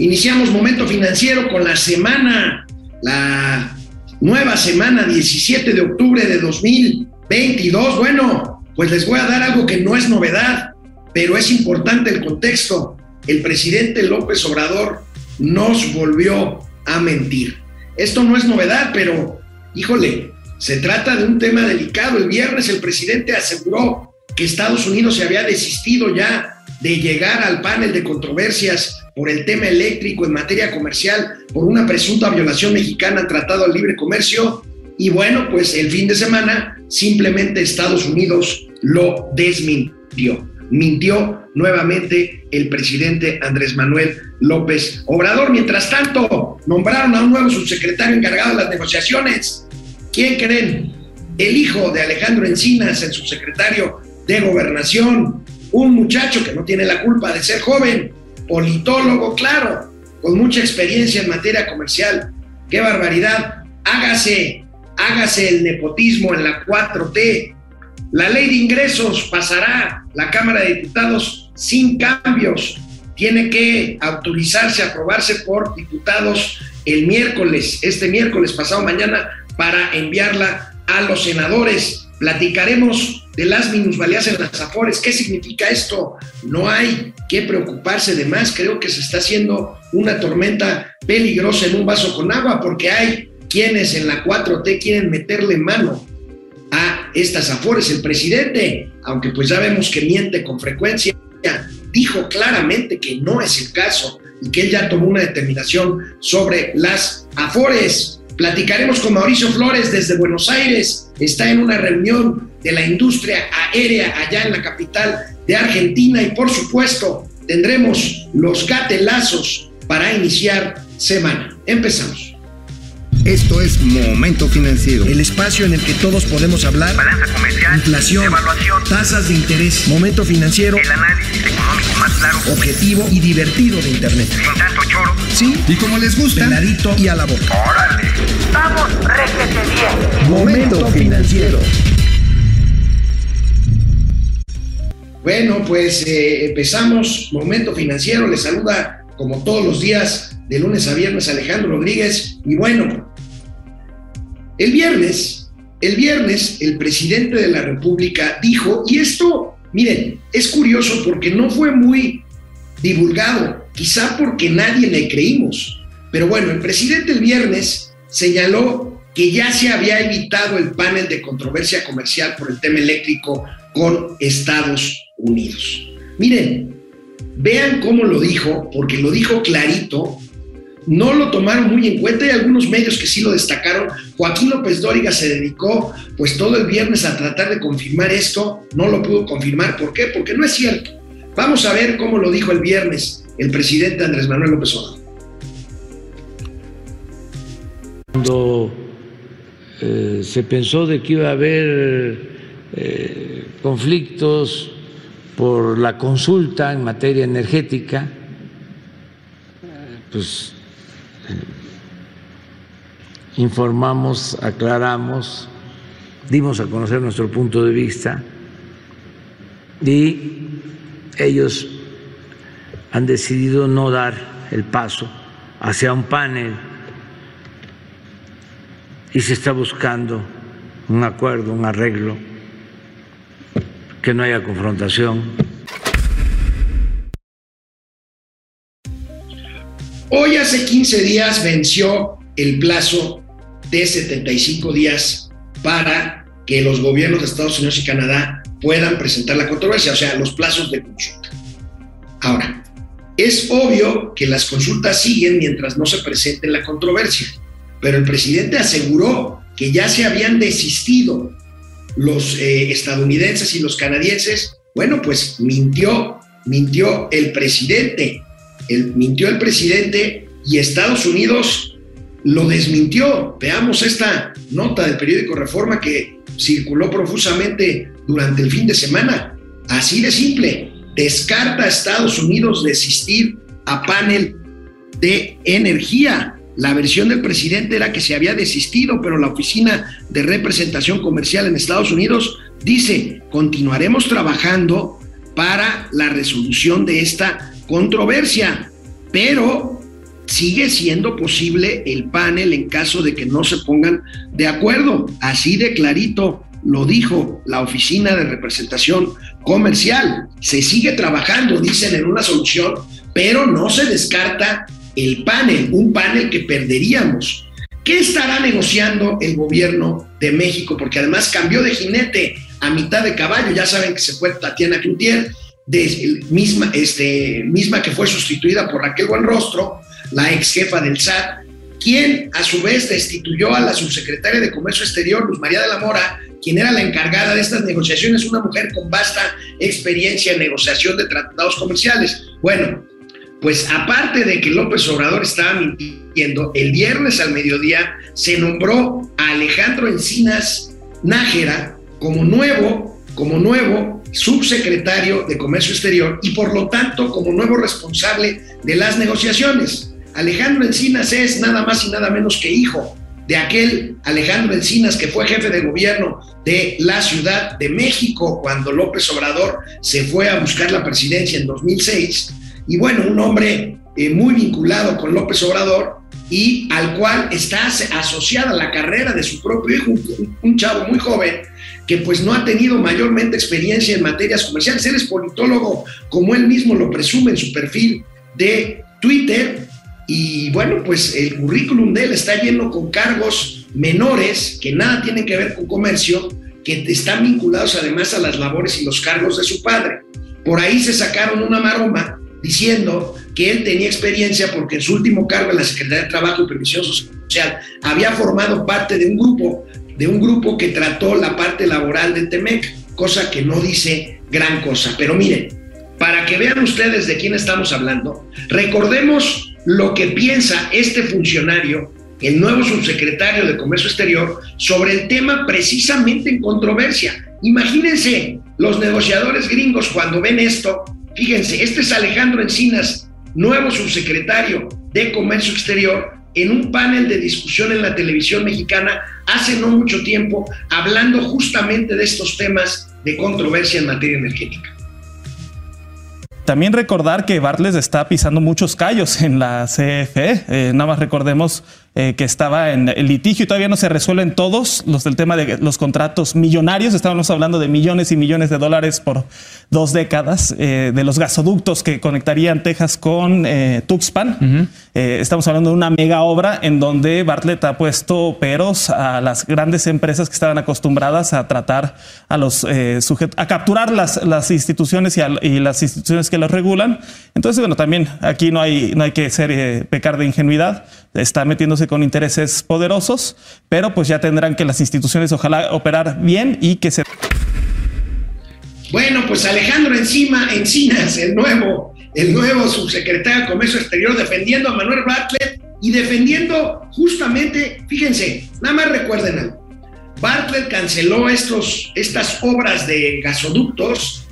Iniciamos Momento Financiero con la semana, la nueva semana 17 de octubre de 2022. Bueno, pues les voy a dar algo que no es novedad, pero es importante el contexto. El presidente López Obrador nos volvió a mentir. Esto no es novedad, pero híjole, se trata de un tema delicado. El viernes el presidente aseguró que Estados Unidos se había desistido ya de llegar al panel de controversias por el tema eléctrico en materia comercial por una presunta violación mexicana Tratado de Libre Comercio. Y bueno, pues el fin de semana simplemente Estados Unidos lo desmintió. Mintió nuevamente el presidente Andrés Manuel López Obrador. Mientras tanto, nombraron a un nuevo subsecretario encargado de las negociaciones. ¿Quién creen? El hijo de Alejandro Encinas, el subsecretario de Gobernación, un muchacho que no tiene la culpa de ser joven, politólogo, claro, con mucha experiencia en materia comercial. ¡Qué barbaridad! Hágase, hágase el nepotismo en la 4T. La ley de ingresos pasará la Cámara de Diputados sin cambios. Tiene que autorizarse, aprobarse por diputados el miércoles, este miércoles pasado mañana, para enviarla a los senadores. Platicaremos de las minusvalías en las afores. ¿Qué significa esto? No hay que preocuparse de más. Creo que se está haciendo una tormenta peligrosa en un vaso con agua porque hay quienes en la 4T quieren meterle mano a estas afores. El presidente, aunque pues ya vemos que miente con frecuencia, dijo claramente que no es el caso y que él ya tomó una determinación sobre las afores. Platicaremos con Mauricio Flores desde Buenos Aires. Está en una reunión de la industria aérea allá en la capital de Argentina y por supuesto tendremos los gatelazos para iniciar semana. Empezamos. Esto es Momento Financiero. El espacio en el que todos podemos hablar. Balanza comercial. Inflación. Evaluación. Tasas de interés. Momento Financiero. El análisis económico más claro. Objetivo y divertido de Internet. Sin tanto choro. Sí. Y como les gusta. Peladito y a la boca. ¡Órale! ¡Vamos, réjete bien! Momento Financiero. Bueno, pues eh, empezamos Momento Financiero. Les saluda como todos los días de lunes a viernes Alejandro Rodríguez. Y bueno, el viernes, el viernes el presidente de la República dijo, y esto, miren, es curioso porque no fue muy divulgado, quizá porque nadie le creímos. Pero bueno, el presidente el viernes señaló que ya se había evitado el panel de controversia comercial por el tema eléctrico con Estados Unidos. Miren, vean cómo lo dijo, porque lo dijo clarito, no lo tomaron muy en cuenta y algunos medios que sí lo destacaron. Joaquín López Dóriga se dedicó pues todo el viernes a tratar de confirmar esto, no lo pudo confirmar. ¿Por qué? Porque no es cierto. Vamos a ver cómo lo dijo el viernes el presidente Andrés Manuel López Obrador. Cuando eh, se pensó de que iba a haber eh, conflictos por la consulta en materia energética, pues informamos, aclaramos, dimos a conocer nuestro punto de vista y ellos han decidido no dar el paso hacia un panel y se está buscando un acuerdo, un arreglo, que no haya confrontación. Hoy hace 15 días venció el plazo de 75 días para que los gobiernos de Estados Unidos y Canadá puedan presentar la controversia, o sea, los plazos de consulta. Ahora, es obvio que las consultas siguen mientras no se presente la controversia, pero el presidente aseguró que ya se habían desistido los eh, estadounidenses y los canadienses. Bueno, pues mintió, mintió el presidente, el, mintió el presidente y Estados Unidos lo desmintió. Veamos esta nota del periódico Reforma que circuló profusamente durante el fin de semana. Así de simple, descarta a Estados Unidos desistir a panel de energía. La versión del presidente era que se había desistido, pero la Oficina de Representación Comercial en Estados Unidos dice, continuaremos trabajando para la resolución de esta controversia, pero sigue siendo posible el panel en caso de que no se pongan de acuerdo. Así de clarito lo dijo la Oficina de Representación Comercial. Se sigue trabajando, dicen, en una solución, pero no se descarta el panel, un panel que perderíamos. ¿Qué estará negociando el gobierno de México? Porque además cambió de jinete a mitad de caballo. Ya saben que se fue Tatiana Cloutier, de, misma, este, misma que fue sustituida por Raquel Buenrostro, la ex jefa del SAT, quien a su vez destituyó a la subsecretaria de Comercio Exterior, Luz María de la Mora, quien era la encargada de estas negociaciones, una mujer con vasta experiencia en negociación de tratados comerciales. Bueno, pues aparte de que López Obrador estaba mintiendo, el viernes al mediodía se nombró a Alejandro Encinas Nájera como nuevo, como nuevo subsecretario de Comercio Exterior y por lo tanto como nuevo responsable de las negociaciones. Alejandro Encinas es nada más y nada menos que hijo de aquel Alejandro Encinas que fue jefe de gobierno de la Ciudad de México cuando López Obrador se fue a buscar la presidencia en 2006. Y bueno, un hombre eh, muy vinculado con López Obrador y al cual está asociada la carrera de su propio hijo, un, un chavo muy joven que pues no ha tenido mayormente experiencia en materias comerciales. Él es politólogo, como él mismo lo presume en su perfil de Twitter, y bueno, pues el currículum de él está lleno con cargos menores que nada tienen que ver con comercio, que están vinculados además a las labores y los cargos de su padre. Por ahí se sacaron una maroma diciendo que él tenía experiencia porque en su último cargo en la Secretaría de Trabajo y Previsión Social había formado parte de un grupo, de un grupo que trató la parte laboral de Temec, cosa que no dice gran cosa. Pero miren, para que vean ustedes de quién estamos hablando, recordemos lo que piensa este funcionario, el nuevo subsecretario de Comercio Exterior, sobre el tema precisamente en controversia. Imagínense los negociadores gringos cuando ven esto, fíjense, este es Alejandro Encinas, nuevo subsecretario de Comercio Exterior, en un panel de discusión en la televisión mexicana hace no mucho tiempo, hablando justamente de estos temas de controversia en materia energética. También recordar que Bartlett está pisando muchos callos en la CFE. Eh, nada más recordemos eh, que estaba en el litigio y todavía no se resuelven todos los del tema de los contratos millonarios. Estábamos hablando de millones y millones de dólares por dos décadas eh, de los gasoductos que conectarían Texas con eh, Tuxpan. estamos hablando de una mega obra en donde Bartlett ha puesto peros a las grandes empresas que estaban acostumbradas a tratar a los sujetos, a capturar las, las instituciones y, y, las instituciones que los regulan. Entonces, bueno, también aquí no hay, no hay que ser pecar de ingenuidad. Está metiéndose con intereses poderosos, pero pues ya tendrán que las instituciones ojalá operar bien y que se... Bueno, pues Alejandro Encima, Encinas, el nuevo, el nuevo subsecretario de Comercio Exterior, defendiendo a Manuel Bartlett y defendiendo justamente, fíjense, nada más recuerden algo. Bartlett canceló estos, estas obras de gasoductos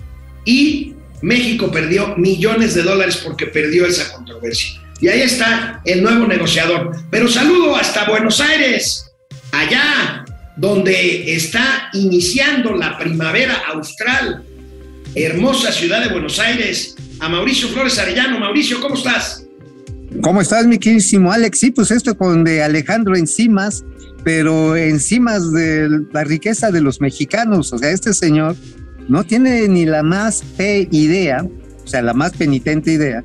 y México perdió millones de dólares porque perdió esa controversia. Y ahí está el nuevo negociador. Pero saludo hasta Buenos Aires, allá donde está iniciando la primavera austral, hermosa ciudad de Buenos Aires, a Mauricio Flores Arellano. Mauricio, ¿cómo estás? ¿Cómo estás, mi queridísimo Alex? Sí, pues esto con de Alejandro Encimas, pero encimas de la riqueza de los mexicanos. O sea, este señor no tiene ni la más fe idea, o sea, la más penitente idea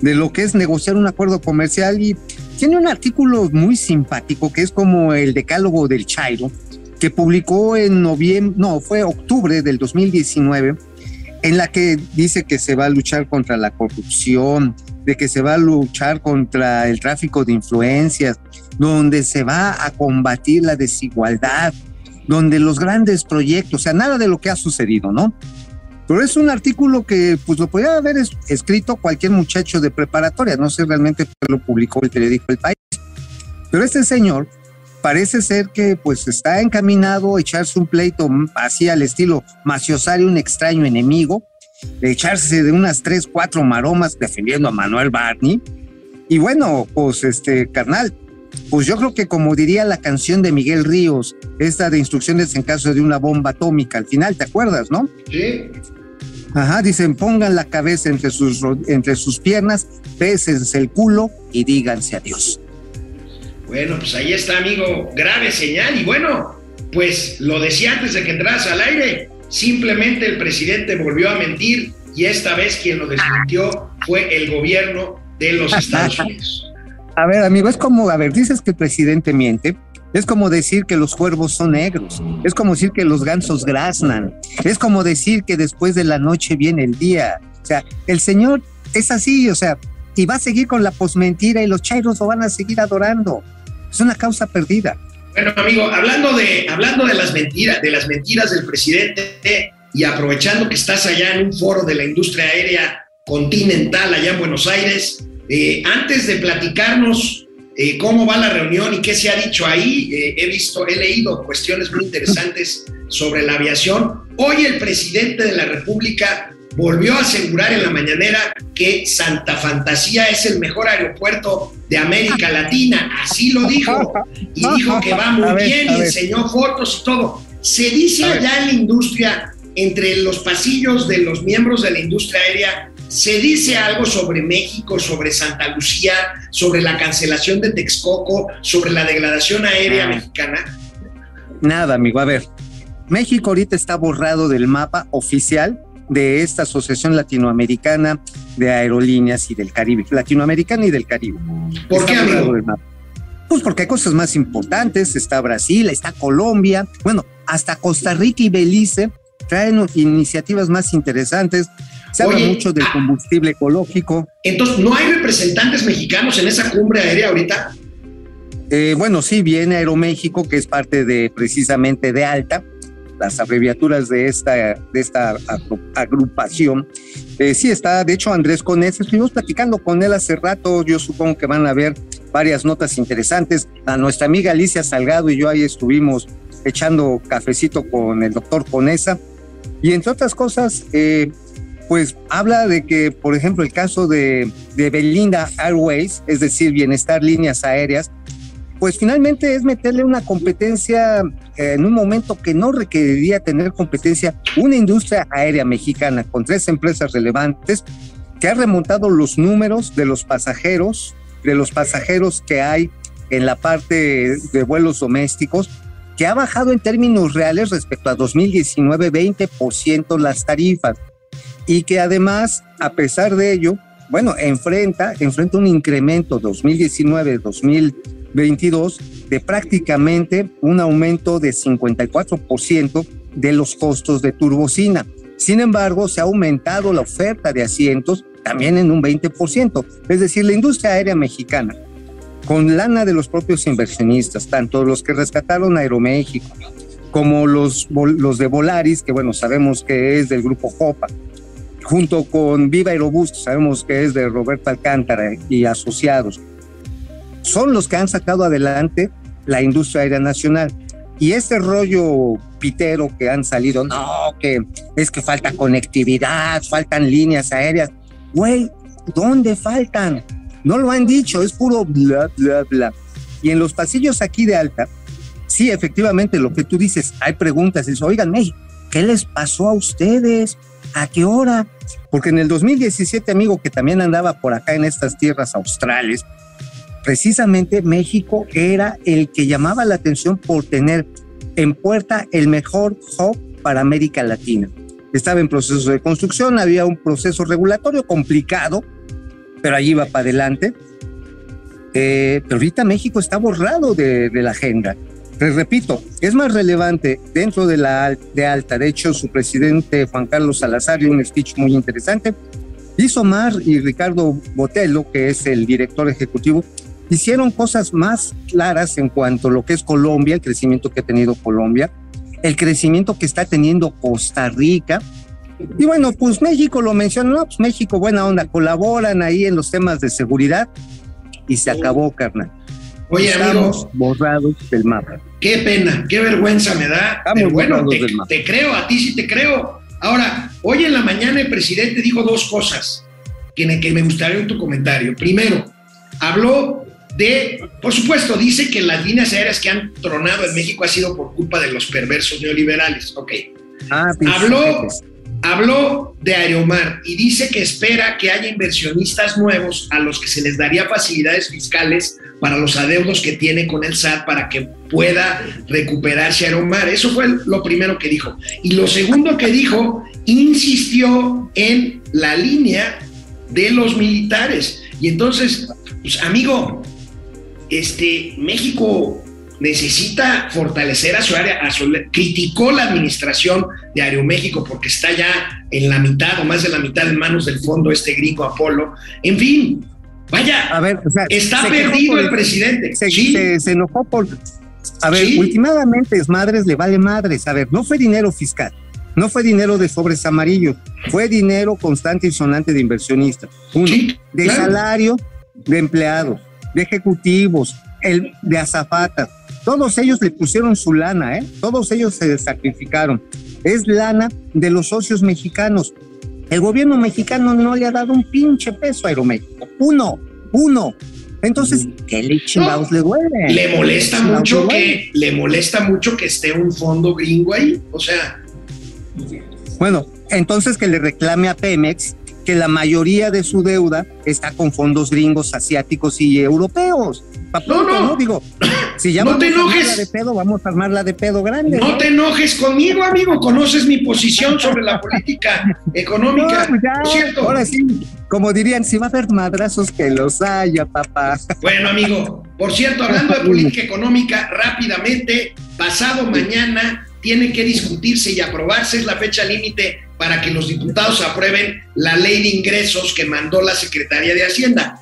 de lo que es negociar un acuerdo comercial y tiene un artículo muy simpático que es como el decálogo del Chairo, que publicó en noviembre, no, fue octubre del 2019, en la que dice que se va a luchar contra la corrupción, de que se va a luchar contra el tráfico de influencias, donde se va a combatir la desigualdad, donde los grandes proyectos, o sea, nada de lo que ha sucedido, ¿no? Pero es un artículo que pues lo podría haber escrito cualquier muchacho de preparatoria, no sé realmente lo publicó el periódico El País. Pero este señor parece ser que pues está encaminado a echarse un pleito así al estilo maciosario, un extraño enemigo, echarse de unas tres, cuatro maromas defendiendo a Manuel Barney. Y bueno, pues este carnal, pues yo creo que como diría la canción de Miguel Ríos, esta de instrucciones en caso de una bomba atómica, al final, ¿te acuerdas, no? Sí. Ajá, dicen, pongan la cabeza entre sus, entre sus piernas, pésense el culo y díganse adiós. Bueno, pues ahí está, amigo, grave señal. Y bueno, pues lo decía antes de que entras al aire, simplemente el presidente volvió a mentir y esta vez quien lo desmintió fue el gobierno de los Estados Unidos. A ver, amigo, es como, a ver, dices que el presidente miente. Es como decir que los cuervos son negros. Es como decir que los gansos graznan. Es como decir que después de la noche viene el día. O sea, el señor es así, o sea, y va a seguir con la posmentira y los chairos lo van a seguir adorando. Es una causa perdida. Bueno, amigo, hablando de, hablando de las mentiras, de las mentiras del presidente y aprovechando que estás allá en un foro de la industria aérea continental allá en Buenos Aires, eh, antes de platicarnos eh, cómo va la reunión y qué se ha dicho ahí, eh, he visto, he leído cuestiones muy interesantes sobre la aviación. Hoy el presidente de la República volvió a asegurar en la mañanera que Santa Fantasía es el mejor aeropuerto de América Latina. Así lo dijo. Y dijo que va muy ver, bien y enseñó fotos y todo. Se dice allá en la industria, entre los pasillos de los miembros de la industria aérea, se dice algo sobre México, sobre Santa Lucía, sobre la cancelación de Texcoco, sobre la degradación aérea Ah. mexicana. Nada, amigo. A ver, México ahorita está borrado del mapa oficial de esta Asociación Latinoamericana de Aerolíneas y del Caribe, Latinoamericana y del Caribe. ¿Por Está qué, borrado amigo? del mapa. Pues porque hay cosas más importantes, está Brasil, está Colombia, bueno, hasta Costa Rica y Belice traen iniciativas más interesantes. Se habla Oye, mucho del ah. combustible ecológico. Entonces, ¿no hay representantes mexicanos en esa cumbre aérea ahorita? Eh, bueno, sí, viene Aeroméxico, que es parte de precisamente de Alta, las abreviaturas de esta, de esta agru- agrupación. Eh, sí está, de hecho, Andrés Conés, estuvimos platicando con él hace rato, yo supongo que van a ver varias notas interesantes. A nuestra amiga Alicia Salgado y yo ahí estuvimos echando cafecito con el doctor Conesa. Y entre otras cosas, eh, pues habla de que, por ejemplo, el caso de, Belinda Airways, es decir, Bienestar Líneas Aéreas, pues finalmente es meterle una competencia eh, en un momento que no requeriría tener competencia, una industria aérea mexicana con tres empresas relevantes que ha remontado los números de los pasajeros, de los pasajeros que hay en la parte de vuelos domésticos, que ha bajado en términos reales respecto a 2019 20% las tarifas y que además, a pesar de ello, bueno, enfrenta, enfrenta un incremento 2019-2022 de prácticamente un aumento de 54% de los costos de turbocina. Sin embargo, se ha aumentado la oferta de asientos también en un 20%. Es decir, la industria aérea mexicana, con lana de los propios inversionistas, tanto los que rescataron Aeroméxico como los, los de Volaris, que bueno, sabemos que es del grupo Copa, junto con Viva Aerobús, que sabemos que es de Roberto Alcántara y asociados, son los que han sacado adelante la industria aérea nacional. Y este rollo pitero que han salido, no, que es que falta conectividad, faltan líneas aéreas. Güey, ¿dónde faltan? No lo han dicho, es puro bla, bla, bla. Y en los pasillos aquí de Alta, sí, efectivamente, lo que tú dices, hay preguntas, dices, oigan, hey, ¿qué les pasó a ustedes? ¿A qué hora? Porque en el 2017, amigo, que también andaba por acá en estas tierras australes, precisamente México era el que llamaba la atención por tener en puerta el mejor hub para América Latina. Estaba en proceso de construcción, había un proceso regulatorio complicado, pero allí va para adelante. Eh, pero ahorita México está borrado de, de la agenda. Les repito, es más relevante dentro de la de alta. De hecho, su presidente Juan Carlos Salazar dio un speech muy interesante. Hizo Mar y Ricardo Botello, que es el director ejecutivo, hicieron cosas más claras en cuanto a lo que es Colombia, el crecimiento que ha tenido Colombia, el crecimiento que está teniendo Costa Rica. Y bueno, pues México lo mencionó, no, pues México, buena onda, colaboran ahí en los temas de seguridad y se acabó, carnal. Oye, Estamos amigo, borrados del mapa. qué pena, qué vergüenza me da. Estamos Pero bueno, te, creo, a ti sí te creo. Ahora, hoy en la mañana el presidente dijo dos cosas que, que me gustaría en tu comentario. Primero, habló de, por supuesto, dice que las líneas aéreas que han tronado en México ha sido por culpa de los perversos neoliberales. Ok. Ah, pinches Habló. Habló de Aeromar y dice que espera que haya inversionistas nuevos a los que se les daría facilidades fiscales para los adeudos que tiene con el SAT para que pueda recuperarse Aeromar. Eso fue lo primero que dijo. Y lo segundo que dijo, insistió en la línea de los militares. Y entonces, pues amigo, este, México necesita fortalecer a su área, a su, criticó la administración de Aeroméxico porque está ya en la mitad o más de la mitad en manos del fondo este gringo Apolo. En fin, vaya, A ver, o sea, está se perdido por- el presidente. Se, Sí, se- se enojó por. A ver, Sí. últimamente es madres le vale madres. A ver, no fue dinero fiscal, no fue dinero de sobres amarillos, fue dinero constante y sonante de inversionistas. Uno, Sí, de claro. salario de empleados, de ejecutivos, el, de azafatas. Todos ellos le pusieron su lana, ¿eh? Todos ellos se sacrificaron. Es lana de los socios mexicanos. El gobierno mexicano no le ha dado un pinche peso a Aeroméxico. Uno, uno. Entonces, ¿qué le chingados le duele? le molesta ¿Qué chingados mucho le que le molesta mucho que esté un fondo gringo ahí. O sea, Bueno, entonces que le reclame a Pemex que la mayoría de su deuda está con fondos gringos, asiáticos y europeos. Pa' No, punto, no. Digo, si ya No vamos te a armarla enojes. de pedo, vamos a armarla de pedo grande. no te enojes conmigo, amigo. Conoces mi posición sobre la política económica. No, ya, Por cierto, ahora sí, como dirían, si va a haber madrazos que los haya, papá. Bueno, amigo, por cierto, hablando de política económica, rápidamente, pasado mañana tiene que discutirse y aprobarse, es la fecha límite para que los diputados aprueben la ley de ingresos que mandó la Secretaría de Hacienda.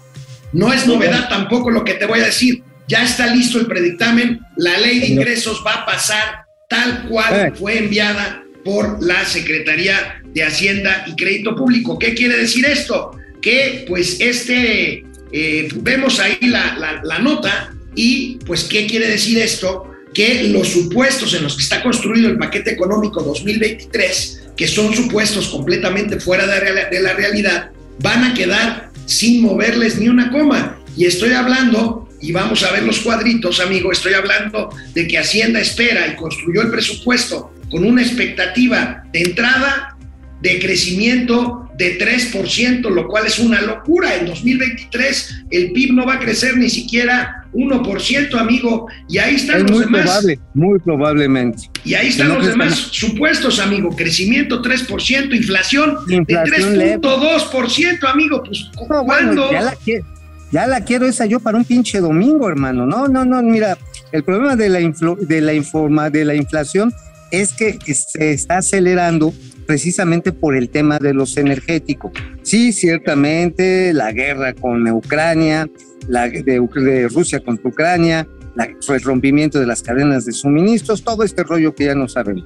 No es novedad tampoco lo que te voy a decir. Ya está listo el predictamen, la ley de ingresos va a pasar tal cual Eh. fue enviada por la Secretaría de Hacienda y Crédito Público. ¿Qué quiere decir esto? Que pues este, eh, vemos ahí la, la- la nota y pues ¿qué quiere decir esto? Que los supuestos en los que está construido el paquete económico 2023, que son supuestos completamente fuera de, la realidad, van a quedar sin moverles ni una coma. Y estoy hablando, y vamos a ver los cuadritos, amigo, estoy hablando de que Hacienda espera y construyó el presupuesto con una expectativa de entrada de crecimiento de 3%, lo cual es una locura. En 2023 el PIB no va a crecer ni siquiera 1%, amigo. Y ahí están Es los muy demás. probable, muy probablemente. Y ahí están No los demás supuestos, amigo. Crecimiento 3%, inflación, Inflación de leve. 3.2%, amigo. Pues, No, bueno, ¿cuándo? ya la quiero, ya la quiero esa yo para un pinche domingo, hermano. No, no, no, mira, el problema de la, influ- de la, informa, de la inflación es que se está acelerando precisamente por el tema de los energéticos. Sí, ciertamente, la guerra con Ucrania, la de, de Rusia contra Ucrania, la- el rompimiento de las cadenas de suministros, todo este rollo que ya no sabemos.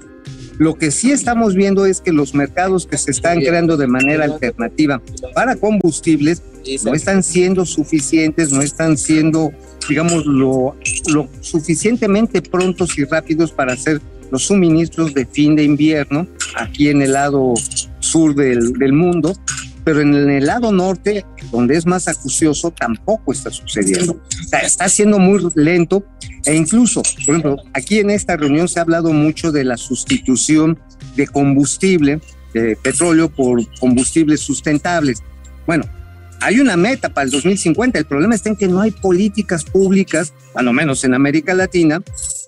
Lo que sí estamos viendo es que los mercados que se están creando de manera alternativa para combustibles no están siendo suficientes, no están siendo, digamos, lo suficientemente prontos y rápidos para hacer los suministros de fin de invierno aquí en el lado sur del, del mundo, pero en el lado norte, donde es más acucioso, tampoco está sucediendo. Sea, está siendo muy lento e incluso, por ejemplo, aquí en esta reunión se ha hablado mucho de la sustitución de combustible, de petróleo por combustibles sustentables. Bueno, hay una meta para el 2050. El problema está en que no hay políticas públicas, a lo menos en América Latina,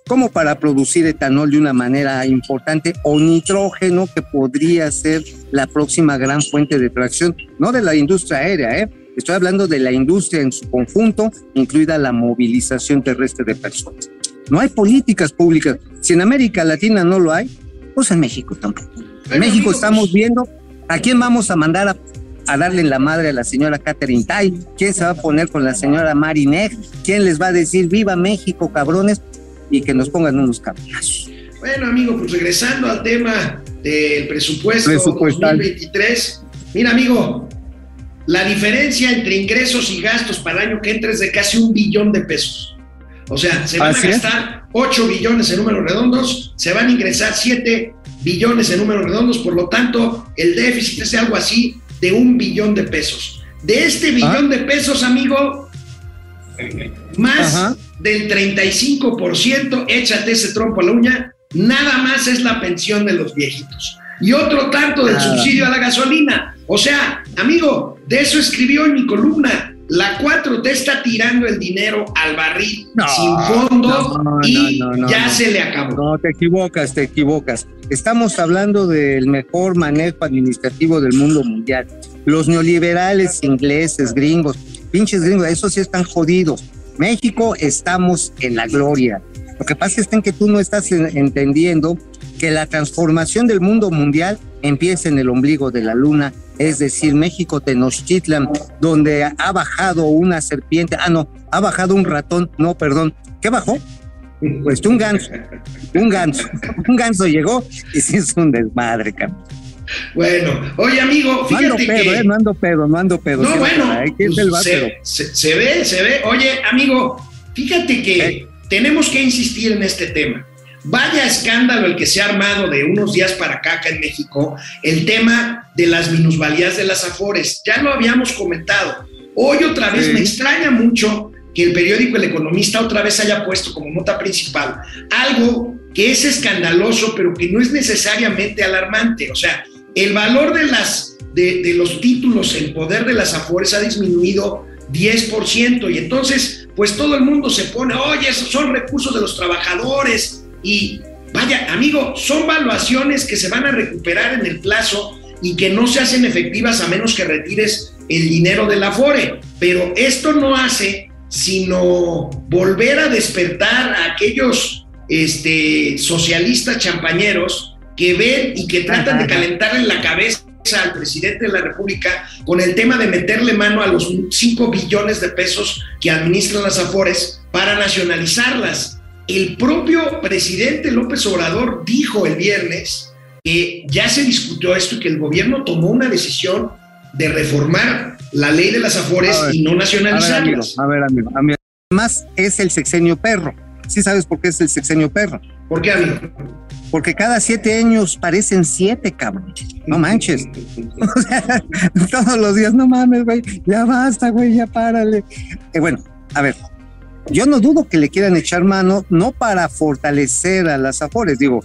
como para producir etanol de una manera importante o nitrógeno que podría ser la próxima gran fuente de tracción, no de la industria aérea, ¿eh? Estoy hablando de la industria en su conjunto, incluida la movilización terrestre de personas. No hay políticas públicas. Si en América Latina no lo hay, pues en México tampoco. En México estamos pues- viendo a quién vamos a mandar a, a darle en la madre a la señora Catherine Tai, quién se va a poner con la señora Marineg, quién les va a decir viva México, cabrones, y que nos pongan unos cabronazos. Bueno, amigo, pues regresando al tema del presupuesto Presupuestal. 2023. Mira, amigo, la diferencia entre ingresos y gastos para el año que entra es de casi un billón de pesos. O sea, se van Así a es. gastar 8 billones en números redondos, se van a ingresar 7 billones en números redondos, por lo tanto, el déficit es algo así de un billón de pesos. De este billón de pesos, amigo, más Ajá. del 35%, échate ese trompo a la uña, nada más es la pensión de los viejitos. y otro tanto del Ah. subsidio a la gasolina. O sea, amigo, de eso escribió en mi columna. La 4T está tirando el dinero al barril No, sin fondo no, y no, no, ya se le acabó. No, te equivocas, te equivocas. Estamos hablando del mejor manejo administrativo del mundo mundial. Los neoliberales ingleses, gringos, pinches gringos, esos sí están jodidos. México estamos en la gloria. Lo que pasa es que tú no estás en- entendiendo que la transformación del mundo mundial empieza en el ombligo de la luna, es decir, México Tenochtitlan, donde ha bajado una serpiente, ah no, ha bajado un ratón, no, perdón, ¿qué bajó? Pues un ganso, un ganso, un ganso llegó y se hizo un desmadre, cabrón. Bueno, oye, amigo, No ando fíjate pedo, que. eh, no ando pedo, no ando pedo. No, bueno, pues, se, se- se ve, se ve. Oye, amigo, fíjate que Eh. tenemos que insistir en este tema. Vaya escándalo el que se ha armado de unos días para acá, acá en México, el tema de las minusvalías de las afores. Ya lo habíamos comentado. Hoy otra vez Sí. me extraña mucho que el periódico El Economista otra vez haya puesto como nota principal algo que es escandaloso, pero que no es necesariamente alarmante. O sea, el valor de, las, de, de los títulos en poder de las afores ha disminuido 10% y entonces pues todo el mundo se pone, oye, esos son recursos de los trabajadores y vaya, amigo, son valuaciones que se van a recuperar en el plazo y que no se hacen efectivas a menos que retires el dinero del afore, pero esto no hace sino volver a despertar a aquellos este, socialistas champañeros que ven y que tratan de calentarle la cabeza al presidente de la República con el tema de meterle mano a los 5 billones de pesos que administran las Afores para nacionalizarlas. El propio presidente López Obrador dijo el viernes que ya se discutió esto y que el gobierno tomó una decisión de reformar la ley de las Afores ver, y no A ver, amigo, nacionalizarlas. a ver, amigo, amigo. Además, es el sexenio perro. ¿Sí sabes por qué es el sexenio perro? ¿Por qué, amigo? Porque cada siete años parecen siete, cabrón. No manches. O sea, todos los días, no mames, güey, ya basta, güey, ya párale. Eh, bueno, a ver, yo no dudo que le quieran echar mano, no para fortalecer a las afores, digo,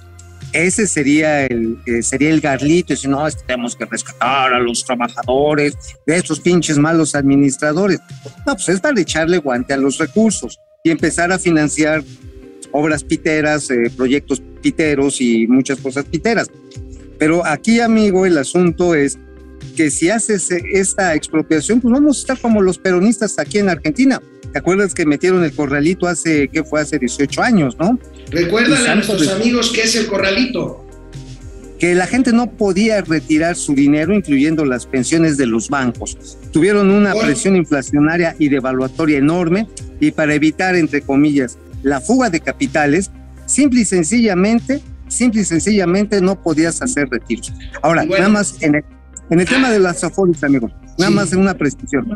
ese sería el, eh, sería el garlito, si no, es que tenemos que rescatar a los trabajadores de estos pinches malos administradores. No, pues es para echarle guante a los recursos y empezar a financiar obras piteras, eh, proyectos piteros y muchas cosas piteras. Pero aquí, amigo, el asunto es que si haces eh, esta expropiación, pues vamos a estar como los peronistas aquí en Argentina. ¿Te acuerdas que metieron el corralito hace, ¿qué fue? Hace 18 años, ¿no? Recuérdale a nuestros amigos que es el corralito. que la gente no podía retirar su dinero, incluyendo las pensiones de los bancos. Tuvieron una Bueno. presión inflacionaria y devaluatoria enorme y para evitar, entre comillas, la fuga de capitales, simple y sencillamente, simple y sencillamente no podías hacer retiros. Ahora, bueno. nada más en el, en el tema de las afores, amigos, nada Sí. más en una precisión.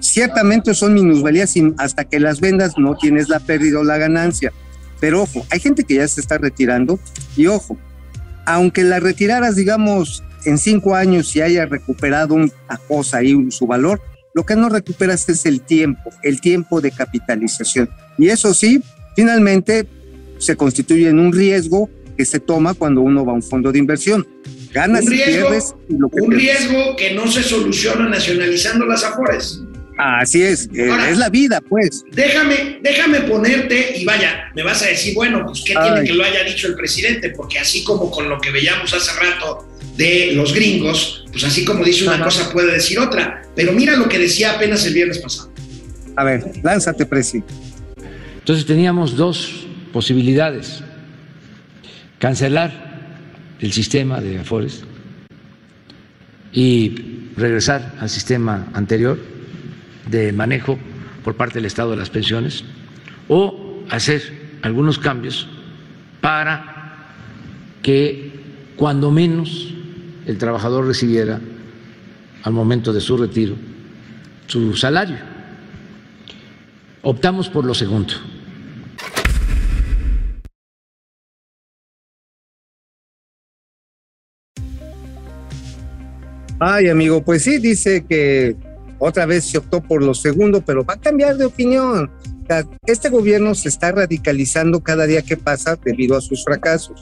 Ciertamente son minusvalías hasta que las vendas no tienes la pérdida o la ganancia. Pero ojo, hay gente que ya se está retirando y ojo, aunque la retiraras, digamos, en cinco años y haya recuperado una cosa y su valor, lo que no recuperas es el tiempo, el tiempo de capitalización. Y eso sí, finalmente se constituye en un riesgo que se toma cuando uno va a un fondo de inversión. Ganas Un y pierdes y lo que Un pierdes. riesgo que no se soluciona nacionalizando las afores. Así es, eh, Ahora- es la vida, pues. Déjame, déjame ponerte, y vaya, me vas a decir, bueno, pues qué Ay. tiene que lo haya dicho el presidente, porque así como con lo que veíamos hace rato de los gringos, pues así como dice una Ajá. cosa puede decir otra. Pero mira lo que decía apenas el viernes pasado. A ver, lánzate, Presi. Entonces teníamos dos posibilidades. Cancelar el sistema de Afores y regresar al sistema anterior de manejo por parte del Estado de las pensiones o hacer algunos cambios para que cuando menos el trabajador recibiera al momento de su retiro su salario. Optamos por lo segundo. Ay, amigo, pues sí, dice que otra vez se optó por lo segundo, pero va a cambiar de opinión. Este gobierno se está radicalizando cada día que pasa debido a sus fracasos.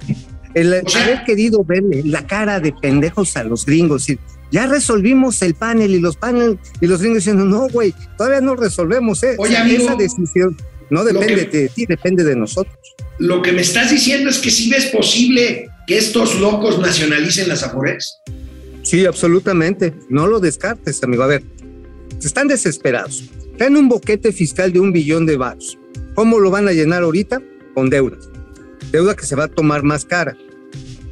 el haber querido verle la cara de pendejos a los gringos, y ya resolvimos el panel y los panel y los gringos diciendo, no, güey, todavía no resolvemos, ¿eh? Oye, amigo, esa decisión no depende que- de ti, depende de nosotros. Lo que me estás diciendo es que sí ves posible que estos locos nacionalicen las Afores. Sí, absolutamente. No lo descartes, amigo. A ver, están desesperados. Traen un boquete fiscal de un billón de baros. ¿Cómo lo van a llenar ahorita? Con deuda. Deuda que se va a tomar más cara.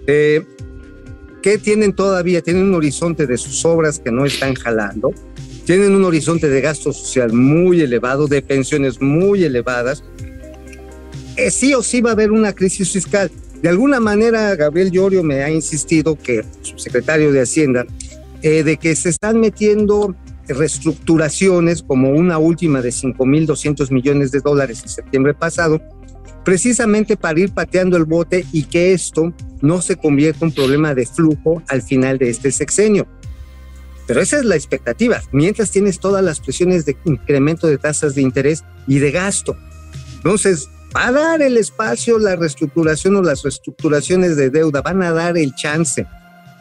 Eh, ¿Qué tienen todavía? Tienen un horizonte de sus obras que no están jalando. Tienen un horizonte de gasto social muy elevado, de pensiones muy elevadas. Eh, sí o sí va a haber una crisis fiscal. De alguna manera, Gabriel Llorio me ha insistido que, subsecretario de Hacienda, eh, de que se están metiendo reestructuraciones como una última de 5.200 millones de dólares en septiembre pasado, precisamente para ir pateando el bote y que esto no se convierta en un problema de flujo al final de este sexenio. Pero esa es la expectativa, mientras tienes todas las presiones de incremento de tasas de interés y de gasto. Entonces, va a dar el espacio la reestructuración o las reestructuraciones de deuda, van a dar el chance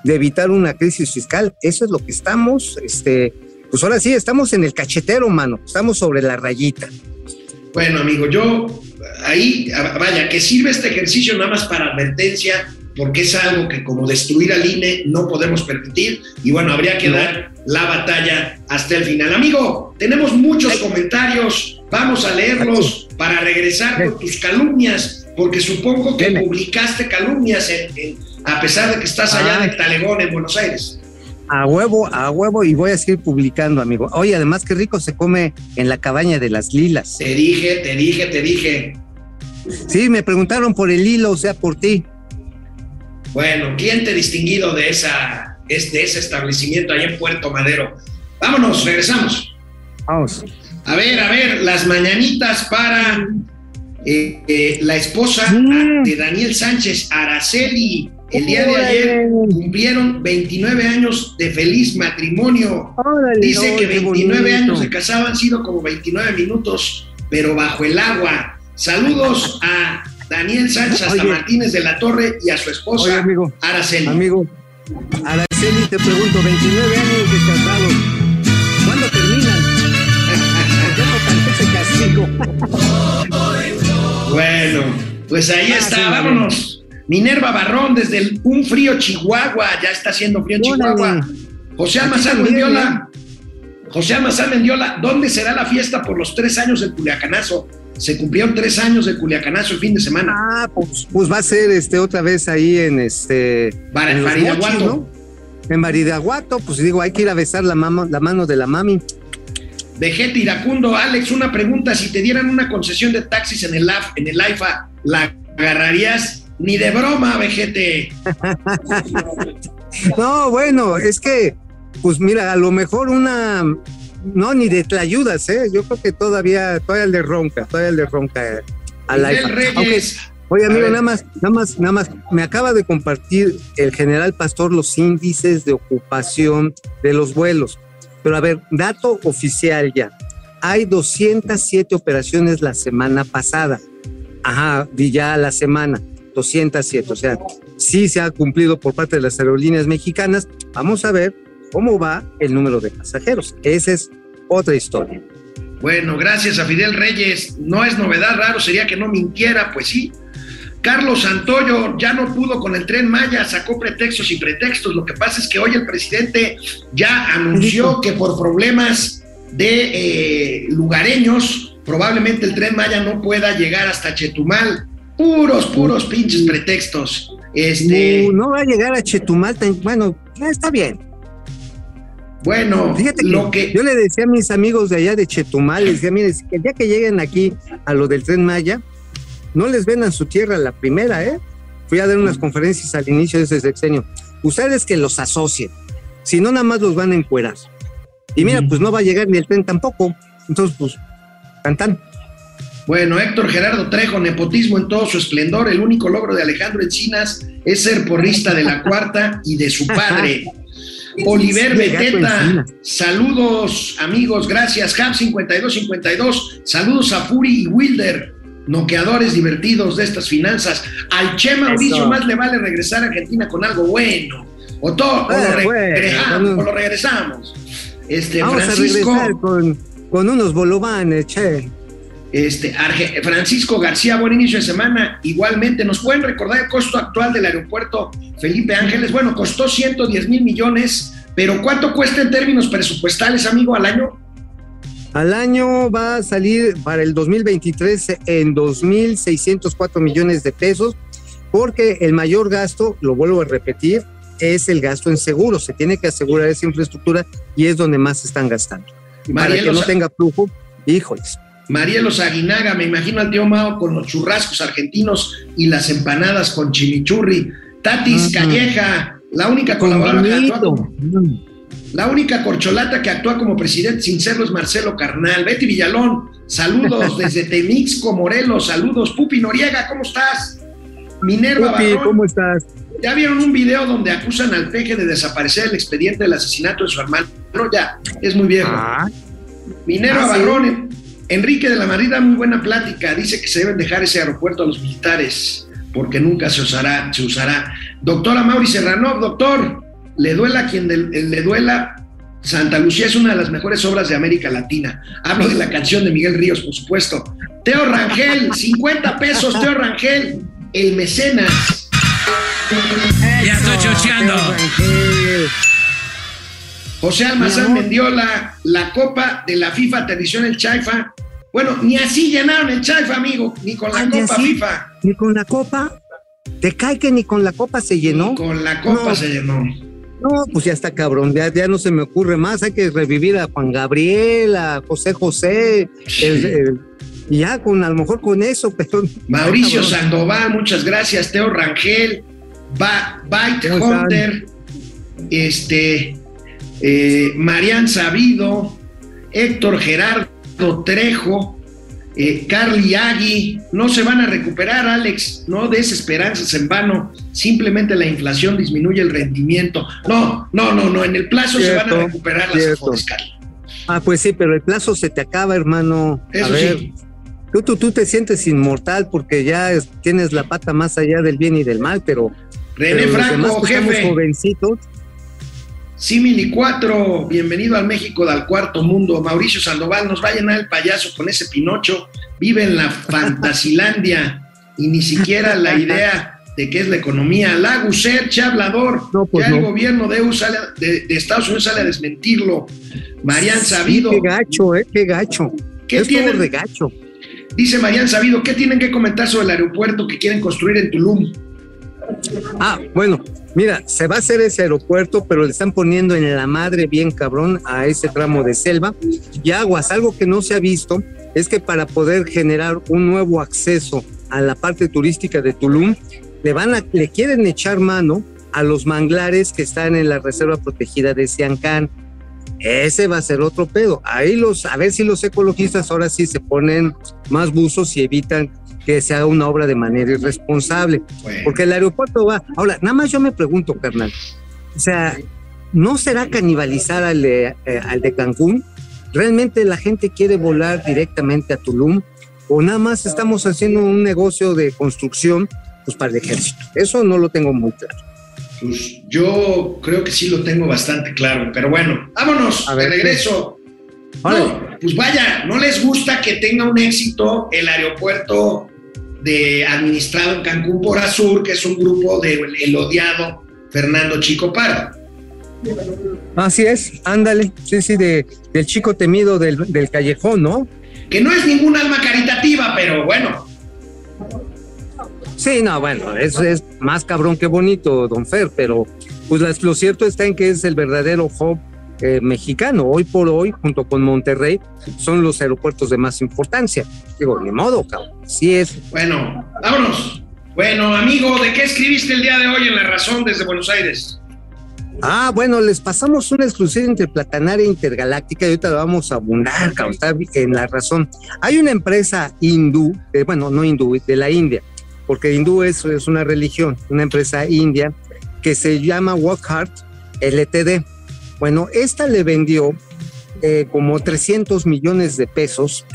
de evitar una crisis fiscal. Eso es lo que estamos, este, pues ahora sí, estamos en el cachetero, mano, estamos sobre la rayita. Bueno, amigo, yo ahí, ah, vaya, que sirve este ejercicio nada más para advertencia, porque es algo que como destruir al INE no podemos permitir y bueno, habría que dar la batalla hasta el final. Amigo, tenemos muchos comentarios, vamos a leerlos para regresar con tus calumnias, porque supongo que publicaste calumnias en- en- a pesar de que estás allá de Talegón, en Buenos Aires. A huevo, a huevo, y voy a seguir publicando, amigo. Oye, además, qué rico se come en la cabaña de las lilas. Te dije, te dije, te dije. Sí, me preguntaron por el hilo, o sea, por ti. Bueno, cliente distinguido de, esa, es de ese establecimiento allá en Puerto Madero. Vámonos, regresamos. Vamos. A ver, a ver, las mañanitas para eh, eh, la esposa Mm. de Daniel Sánchez, Araceli. El día de ayer cumplieron 29 años de feliz matrimonio. Órale, Dice que qué 29 bonito. años de casado han sido como 29 minutos, pero bajo el agua. Saludos a Daniel Sánchez hasta Oye. Martínez de la Torre y a su Oye, esposa amigo, Araceli. amigo, Araceli, te pregunto, 29 años de casado, ¿cuándo terminan? Bueno, pues ahí Ah, está, sí, vámonos. Minerva Barrón desde el- un frío Chihuahua, ya está haciendo frío. Chihuahua. José Almazán Mendiola. José Almazán Mendiola, ¿dónde será la fiesta por los tres años del Culiacanazo? Se cumplieron tres años del Culiacanazo el fin de semana. Ah, pues, pues va a ser este otra vez ahí en este Para en. Mochis, ¿no? En Maridaguato, pues digo, hay que ir a besar la, mama- la mano de la mami. Vegete Iracundo, Alex, una pregunta. Si te dieran una concesión de taxis en el, en el AIFA, ¿la agarrarías? Ni de broma, Vegete. No, bueno, es que, pues mira, a lo mejor una, no, ni de ayudas, ¿eh? Yo creo que todavía, todavía le ronca, todavía le ronca eh, a la Miguel IFA. Aunque, Reyes. oye, amigo, nada más, nada más, nada más, me acaba de compartir el general Pastor los índices de ocupación de los vuelos. Pero a ver, dato oficial ya. Hay 207 operaciones la semana pasada. Ajá, y ya la semana, 207. O sea, sí se ha cumplido por parte de las aerolíneas mexicanas. Vamos a ver cómo va el número de pasajeros. Esa es otra historia. Bueno, gracias a Fidel Reyes. No es novedad, raro sería que no mintiera, pues sí. Carlos Santoyo ya no pudo con el tren Maya, sacó pretextos y pretextos. Lo que pasa es que hoy el presidente ya anunció que por problemas de eh, lugareños, probablemente el tren Maya no pueda llegar hasta Chetumal. Puros, puros pinches pretextos. Este, no va a llegar a Chetumal. Bueno, está bien. Bueno, Fíjate que, lo que yo le decía a mis amigos de allá de Chetumal, les decía, el día que lleguen aquí a lo del tren Maya, no les vendan su tierra la primera, ¿eh? Fui a dar unas conferencias al inicio de ese sexenio. Ustedes que los asocien, si no, nada más los van a encuerar. Y mira, pues no va a llegar ni el tren tampoco. Entonces, pues, cantan. Bueno, Héctor Gerardo Trejo, nepotismo en todo su esplendor. El único logro de Alejandro Encinas es ser porrista de la cuarta y de su padre. Oliver Beteta, saludos amigos, gracias. Ham 5252, saludos a Furi y Wilder. noqueadores divertidos de estas finanzas. Al Che Mauricio Eso. más le vale regresar a Argentina con algo bueno. O, todo, o, Ah, lo, bueno, regresamos, o lo regresamos. Este, Vamos a Francisco, regresar con, con unos bolovanes, che. Este, Arge- Francisco García, buen inicio de semana. Igualmente, ¿nos pueden recordar el costo actual del aeropuerto Felipe Ángeles? Bueno, costó 110 mil millones, pero ¿cuánto cuesta en términos presupuestales, amigo, al año? Al año va a salir para el 2023 en 2.604 millones de pesos, porque el mayor gasto, lo vuelvo a repetir, es el gasto en seguros. Se tiene que asegurar esa infraestructura y es donde más se están gastando. Para que no tenga flujo, híjoles. Marielos Aguinaga, me imagino al tío Mao con los churrascos argentinos y las empanadas con chimichurri. Tatis. Calleja, la única colaboradora que actúa la única corcholata que actúa como presidente sin serlo es Marcelo Carnal. Betty Villalón, saludos desde Temixco, Morelos, saludos. Pupi Noriega, ¿cómo estás? Minerva Pupi, ¿cómo estás? ¿ya vieron un video donde acusan al peje de desaparecer el expediente del asesinato de su hermano? No, ya, es muy viejo. Ah, Minerva Ah, sí. Enrique de la Marida, muy buena plática. Dice que se deben dejar ese aeropuerto a los militares porque nunca se usará. Se usará. Doctora Mauri Serrano, doctor, le duela a quien del- le duela. Santa Lucía es una de las mejores obras de América Latina. Hablo de la canción de Miguel Ríos, por supuesto. Teo Rangel, 50 pesos, Teo Rangel, el mecenas. Ya estoy chocheando. José Almazán vendió la, la copa de la FIFA, aterrizó en el Chaifa. Bueno, ni así llenaron el Chaifa, amigo, ni con la copa así. FIFA. Ni con la copa. ¿Te cae que ni con la copa se llenó? Ni con la copa No. se llenó. No, pues ya está cabrón, ya, ya no se me ocurre más. Hay que revivir a Juan Gabriel, a José José, el- el- y ya con a lo mejor con eso, pero. Mauricio Cabrón. Sandoval, muchas gracias. Teo Rangel, ba Byte. Hunter, este, eh, Marian Sabido, Héctor Gerardo Trejo, eh, Carly Agui, no se van a recuperar, Alex, no des esperanzas en vano, simplemente la inflación disminuye el rendimiento. No, no, no, no, en el plazo se van a recuperar las. Afodescal. Ah, pues sí, pero el plazo se te acaba, hermano. Eso a ver, sí. tú, tú, tú te sientes inmortal porque ya es- tienes la pata más allá del bien y del mal, pero. René pero los demás Franco, estamos jefe. jovencitos. Simili 4, bienvenido al México del cuarto mundo. Mauricio Sandoval nos va a llenar el payaso con ese Pinocho. Vive en la fantasilandia y ni siquiera la idea de qué es la economía. Laguser, che hablador. No, pues ya el no. gobierno de, sale- de, de Estados Unidos sale a desmentirlo. Marian Sabido. Qué gacho, ¿eh? Qué gacho. ¿Qué es tienen? de gacho. Dice Marian Sabido, ¿qué tienen que comentar sobre el aeropuerto que quieren construir en Tulum? Ah, bueno, mira, se va a hacer ese aeropuerto, pero le están poniendo en la madre bien cabrón a ese tramo de selva y aguas. Algo que no se ha visto es que para poder generar un nuevo acceso a la parte turística de Tulum, le van a, le quieren echar mano a los manglares que están en la reserva protegida de Siancán. Ese va a ser otro pedo. Ahí los, a ver si los ecologistas ahora sí se ponen más buzos y evitan que se haga una obra de manera irresponsable. Bueno, Porque el aeropuerto va. Ahora, nada más yo me pregunto, carnal. O sea, ¿no será canibalizar al de, eh, al de Cancún? ¿Realmente la gente quiere volar directamente a Tulum? ¿O nada más estamos haciendo un negocio de construcción pues, para el ejército? Eso no lo tengo muy claro. pues yo creo que sí lo tengo bastante claro. Pero bueno, vámonos, A de regreso. No, pues vaya, no les gusta que tenga un éxito el aeropuerto de administrado en Cancún por Azur, que es un grupo del el odiado Fernando Chico Parra. Así es, ándale. Sí, sí, de, del chico temido del, del callejón, ¿no? Que no es ningún alma caritativa, pero bueno, Sí, no, bueno, eso es más cabrón que bonito, don Fer, pero pues lo cierto está en que es el verdadero hub eh, mexicano. Hoy por hoy, junto con Monterrey, son los aeropuertos de más importancia. Digo, ni modo, cabrón. Sí es. bueno, vámonos. Bueno, amigo, ¿de qué escribiste el día de hoy en La Razón desde Buenos Aires? Ah, bueno, les pasamos una exclusiva interplatanaria intergaláctica y ahorita la vamos a abundar, cabrón. Está en la razón. Hay una empresa hindú, eh, bueno, no hindú, de la India, porque hindú es, es una religión, una empresa india que se llama Walkhart LTD. Bueno, esta le vendió eh, como 300 millones de pesos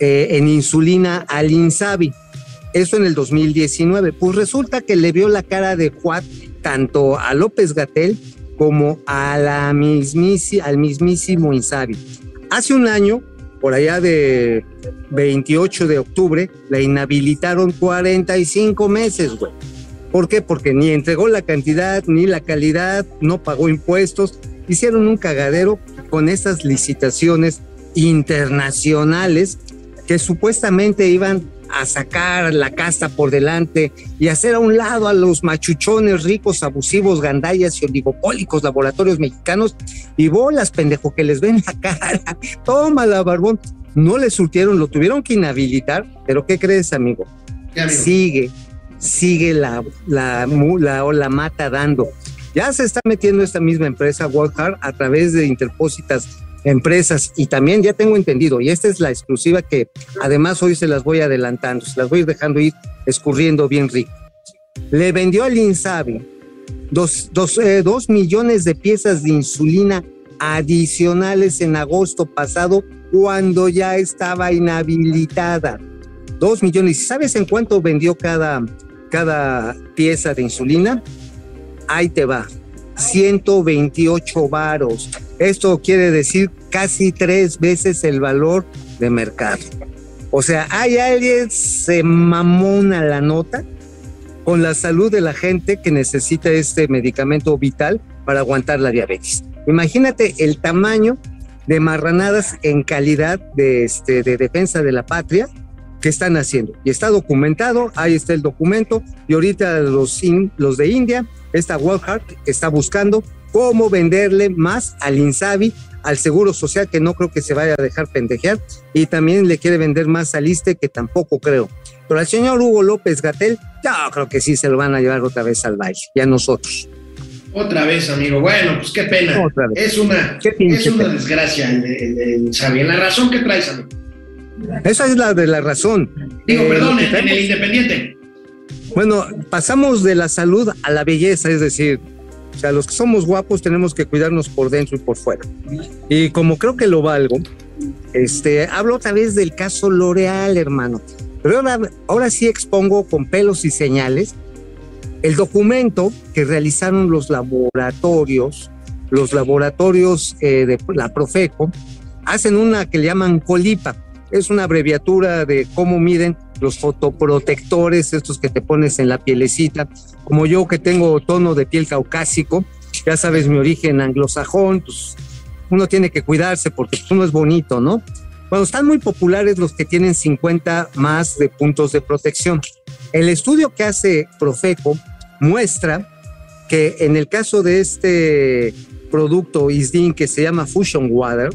eh, en insulina al Insabi. Eso en el 2019. Pues resulta que le vio la cara de Juan tanto a López Gatel como a la mismísi- al mismísimo Insabi. Hace un año, por allá de 28 de octubre, la inhabilitaron 45 meses, güey. ¿Por qué? Porque ni entregó la cantidad ni la calidad, no pagó impuestos, hicieron un cagadero con esas licitaciones internacionales que supuestamente iban a sacar la casta por delante y hacer a un lado a los machuchones ricos, abusivos, gandallas y oligopólicos laboratorios mexicanos y bolas, pendejo, que les ven la cara. Tómala, barbón. No le surtieron, lo tuvieron que inhabilitar, pero ¿qué crees, amigo? ¿Qué, amigo? sigue, sigue la, la, la, o la mata dando. Ya se está metiendo esta misma empresa, Walhart, a través de interpósitas empresas y también ya tengo entendido, y esta es la exclusiva que además hoy se las voy adelantando, se las voy dejando ir escurriendo bien rico. Le vendió al Insabi dos, dos, eh, dos millones de piezas de insulina adicionales en agosto pasado cuando ya estaba inhabilitada. Dos millones. ¿Y sabes en cuánto vendió cada, cada pieza de insulina? Ahí te va. 128 varos. Esto quiere decir casi tres veces el valor de mercado. O sea, hay alguien se mamona la nota con la salud de la gente que necesita este medicamento vital para aguantar la diabetes. Imagínate el tamaño de marranadas en calidad de, este, de defensa de la patria que están haciendo. Y está documentado, ahí está el documento, y ahorita los, in- los de India, esta Walhart está buscando cómo venderle más al Insabi, al Seguro Social, que no creo que se vaya a dejar pendejear, y también le quiere vender más al ISTE, que tampoco creo. Pero al señor Hugo López Gatel, yo creo que sí se lo van a llevar otra vez al baile, y a nosotros. Otra vez, amigo. Bueno, pues qué pena. Otra vez. Es una, es una pena. desgracia el, el, el. La razón que traes, amigo. Esa es la de la razón. Digo, Eh, perdón, en, en el Independiente. Bueno, pasamos de la salud a la belleza, es decir, o sea, los que somos guapos tenemos que cuidarnos por dentro y por fuera. Y como creo que lo valgo, este, hablo otra vez del caso L'Oreal, hermano. Pero ahora, ahora sí expongo con pelos y señales el documento que realizaron los laboratorios, los laboratorios eh, de la Profeco, hacen una que le llaman Colipa. Es una abreviatura de cómo miden los fotoprotectores, estos que te pones en la pielecita. Como yo que tengo tono de piel caucásico, ya sabes mi origen anglosajón, pues uno tiene que cuidarse porque pues, uno es bonito, ¿no? Bueno, están muy populares los que tienen 50 más de puntos de protección. El estudio que hace Profeco muestra que en el caso de este producto ISDIN que se llama Fusion Water,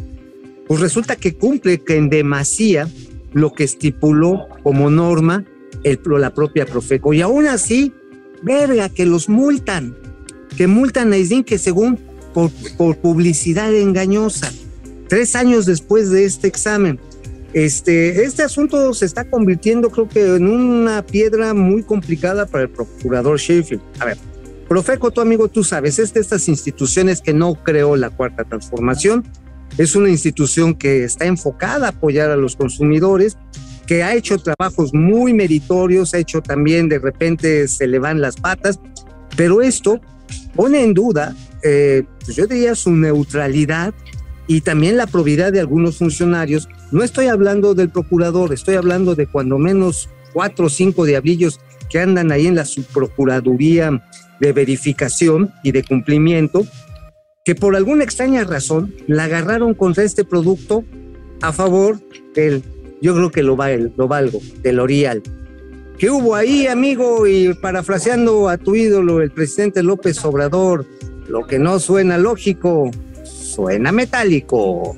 pues resulta que cumple que en demasía lo que estipuló como norma el, la propia Profeco. Y aún así, verga, que los multan, que multan a ISDIN que según por, publicidad engañosa. Tres años después de este examen, este, este asunto se está convirtiendo, creo que, en una piedra muy complicada para el procurador Sheffield. A ver, Profeco, tu amigo, tú sabes, es de estas instituciones que no creó la cuarta transformación. Es una institución que está enfocada a apoyar a los consumidores, que ha hecho trabajos muy meritorios, ha hecho también, de repente se le van las patas, pero esto pone en duda, eh, pues yo diría, su neutralidad y también la probidad de algunos funcionarios. No estoy hablando del procurador, estoy hablando de cuando menos cuatro o cinco diablillos que andan ahí en la subprocuraduría de verificación y de cumplimiento, que por alguna extraña razón la agarraron contra este producto a favor del, yo creo que lo, val, lo valgo, del L'Oreal. ¿Qué hubo ahí, amigo? Y parafraseando a tu ídolo, el presidente López Obrador, lo que no suena lógico, suena metálico.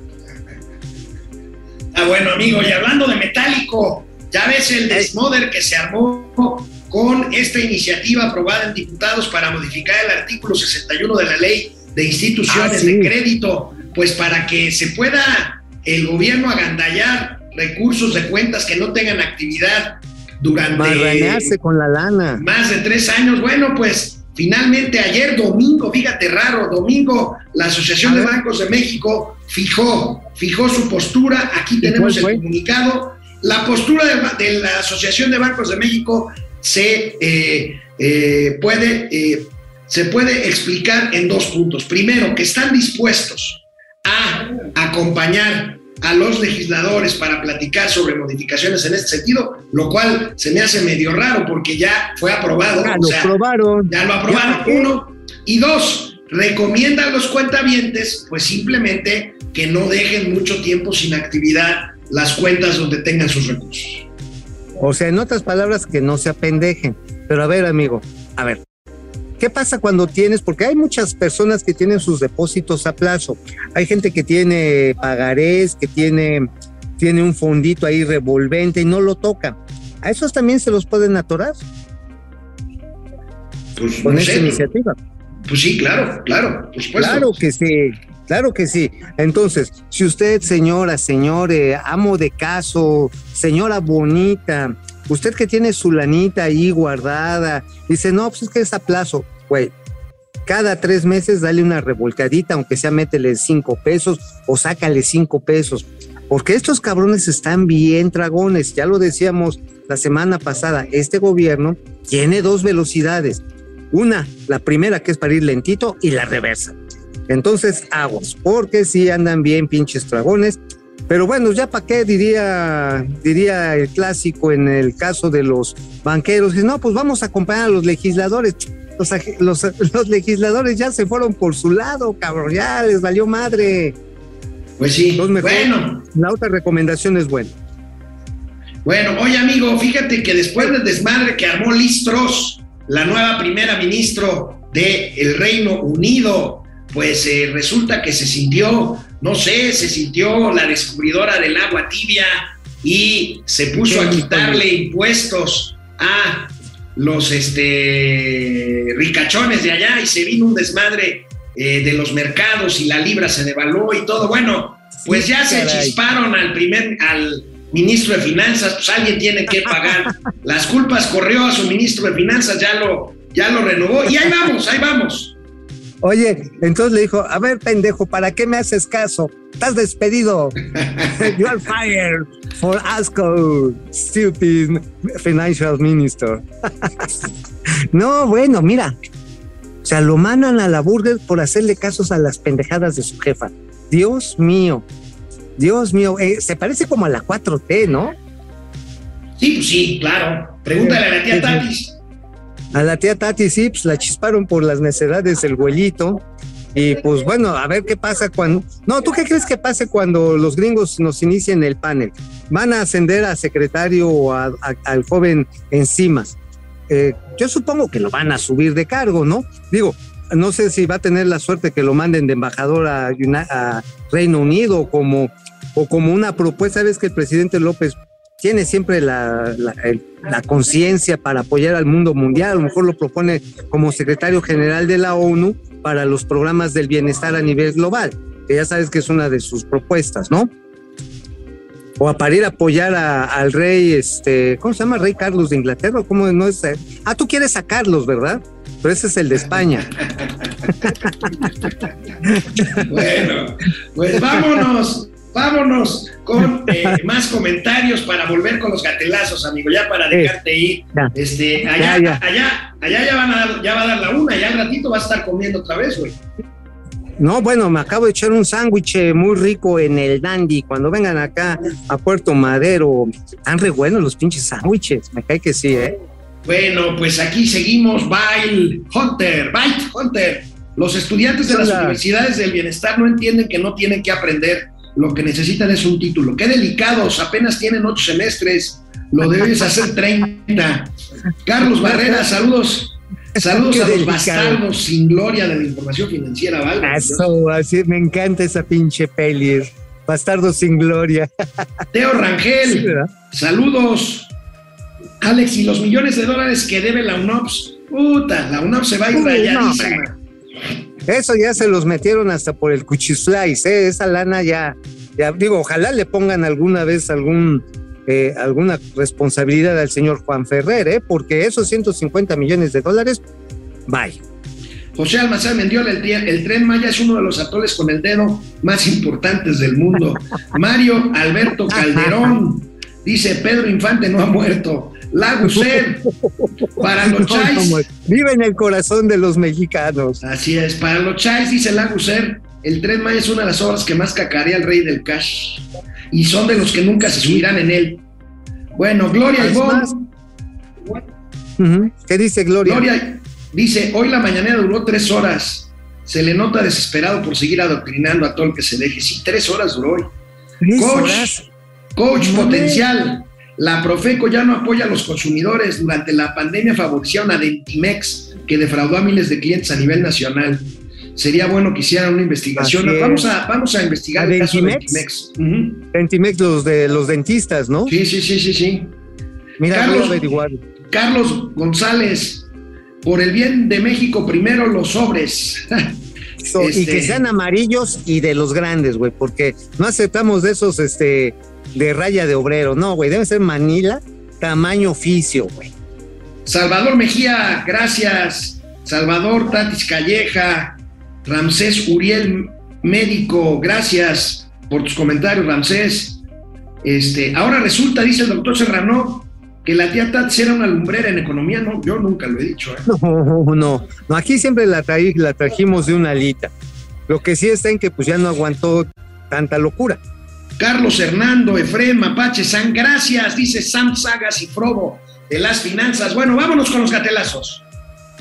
Ah, bueno, amigo, y hablando de metálico, ya ves el desmoder que se armó con esta iniciativa aprobada en diputados para modificar el artículo 61 de la ley de instituciones Ah, sí. de crédito, pues para que se pueda el gobierno agandallar recursos de cuentas que no tengan actividad durante Marranearse con la lana. más de tres años. Bueno, pues finalmente ayer domingo, fíjate raro, domingo la Asociación de. Bancos de México fijó, fijó su postura. Aquí ¿Y tenemos el comunicado la postura de, de la Asociación de Bancos de México se eh, eh, puede, eh, se puede explicar en dos puntos. Primero, que están dispuestos a acompañar a los legisladores para platicar sobre modificaciones en este sentido, lo cual se me hace medio raro porque ya fue aprobado. Ya o lo sea, aprobaron. ya lo aprobaron, uno. Y dos, recomienda a los cuentavientes, pues simplemente que no dejen mucho tiempo sin actividad las cuentas donde tengan sus recursos. O sea, en otras palabras, que no se apendejen. Pero a ver, amigo, a ver, ¿qué pasa cuando tienes? Porque hay muchas personas que tienen sus depósitos a plazo. Hay gente que tiene pagarés, que tiene, tiene un fondito ahí revolvente y no lo toca. ¿A esos también se los pueden atorar Pues, con no esta sé, iniciativa? pues sí, claro, claro, por supuesto. Claro que sí, claro que sí. Entonces, si usted, señora, señor, eh, amo de caso, señora bonita, usted que tiene su lanita ahí guardada, dice, no, pues es que es a plazo, güey. Cada tres meses dale una revolcadita, aunque sea métele cinco pesos o sácale cinco pesos. Porque estos cabrones están bien dragones, ya lo decíamos la semana pasada, este gobierno tiene dos velocidades. Una, la primera que es para ir lentito y la reversa. Entonces, aguas, porque sí andan bien pinches dragones. Pero bueno, ya para qué diría, diría el clásico en el caso de los banqueros. Dice, no, pues vamos a acompañar a los legisladores. Los, aj- los, los legisladores ya se fueron por su lado, cabrón, ya les valió madre. Pues sí. Mejor- Bueno, La otra recomendación es buena. bueno, oye amigo, fíjate que después del desmadre que armó Liz Truss, la nueva primera ministro del Reino Unido, pues eh, resulta que se sintió, no sé, se sintió la descubridora del agua tibia y se puso a quitarle impuestos a los este, ricachones de allá y se vino un desmadre eh, de los mercados y la libra se devaluó y todo. Bueno, pues ya se caray. chisparon al primer, al ministro de Finanzas, pues alguien tiene que pagar las culpas, corrió a su ministro de Finanzas, ya lo, ya lo renovó y ahí vamos, ahí vamos. Oye, entonces le dijo, a ver, pendejo, ¿para qué me haces caso? Estás despedido. You are fired for ASCO, stupid financial minister. no, bueno, mira. O sea, lo mandan a la burger por hacerle casos a las pendejadas de su jefa. Dios mío. Dios mío. Eh, se parece como a la 4T, ¿no? Sí, pues sí, claro. Pregúntale a la tía Tatis. A la tía Tati sí, pues la chisparon por las necedades del güelito. Y pues bueno, a ver qué pasa cuando... No, ¿tú qué crees que pase cuando los gringos nos inicien el panel? Van a ascender a secretario o a- al joven Encimas. Eh, yo supongo que lo van a subir de cargo, ¿no? Digo, no sé si va a tener la suerte que lo manden de embajador a, a Reino Unido como, o como una propuesta. Ves que el presidente López tiene siempre la, la- conciencia para apoyar al mundo mundial, a lo mejor lo propone como secretario general de la ONU para los programas del bienestar a nivel global, que ya sabes que es una de sus propuestas, ¿no? O para ir a apoyar al rey, este, ¿cómo se llama? Rey Carlos de Inglaterra, ¿cómo no es? Ah, tú quieres a Carlos, ¿verdad? Pero ese es el de España. Bueno, pues vámonos, vámonos con eh, más comentarios para volver con los gatelazos, amigo, ya para dejarte ir. ya. Este, allá, Ya, ya. allá, allá ya van a dar, ya va a dar la una, ya al ratito va a estar comiendo otra vez, güey. No, bueno, me acabo de echar un sándwich eh, muy rico en el Dandy. Cuando vengan acá a Puerto Madero, están re buenos los pinches sándwiches. Me cae que sí, ¿eh? Bueno, pues aquí seguimos, Bail Hunter, Bite Hunter. Los estudiantes de las universidades del bienestar no entienden que no tienen que aprender, lo que necesitan es un título. Qué delicados, apenas tienen ocho semestres, lo debes hacer 30. Carlos Barrera, saludos. Saludos Qué a los delicado. bastardos sin gloria de la información financiera, ¿vale? Eso, así me encanta esa pinche peli. Bastardo sin gloria. Teo Rangel, saludos. Alex, y los millones de dólares que debe la UNOPS, puta, la UNOPS se va a ir Uy, no, rayadísima. Eso ya se los metieron hasta por el cuchislice, ¿eh? Esa lana ya, ya digo, ojalá le pongan alguna vez algún, eh, alguna responsabilidad al señor Juan Ferrer, ¿eh? Porque esos 150 millones de dólares, bye. José Almazán Mendiola, el, el tren Maya es uno de los atoles con el dedo más importantes del mundo. Mario Alberto Calderón Dice Pedro Infante no ha muerto. Laguser, para los chais. no, vive en el corazón de los mexicanos. Así es, para los chais, dice Laguser, el Tren Maya es una de las obras que más cacarea el rey del cash. Y son de los que nunca se subirán en él. Bueno, Gloria Ivonne. ¿Qué dice Gloria? Gloria dice, hoy la mañanera duró tres horas. Se le nota desesperado por seguir adoctrinando a todo el que se deje. Sí, tres horas duró hoy. Tres Coach, horas. Coach potencial. La Profeco ya no apoya a los consumidores. Durante la pandemia favorecieron a Dentimex, que defraudó a miles de clientes a nivel nacional. Sería bueno que hicieran una investigación. Vamos a, vamos a investigar ¿A el caso de Dentimex? Dentimex. Dentimex, los de los dentistas, ¿no? Sí, sí, sí, sí, sí. Mira, Carlos- averiguar. Carlos González, por el bien de México, primero los sobres. So- Y Este- que sean amarillos y de los grandes, güey, porque no aceptamos de esos, este, de raya de obrero. No, güey, debe ser Manila, tamaño oficio, güey. Salvador Mejía, gracias. Salvador Tatis Calleja, Ramsés Uriel Médico, gracias por tus comentarios, Ramsés. Este, ahora resulta, dice el doctor Serrano, que la tía Tatis era una lumbrera en economía. No, yo nunca lo he dicho. ¿eh? No, no, no, aquí siempre la, traí- la trajimos de una alita. Lo que sí está en que pues ya no aguantó tanta locura. Carlos Hernando, Efrem, Mapache, San, gracias, dice Sam Sagas y Frodo de las finanzas. Bueno, vámonos con los gatelazos.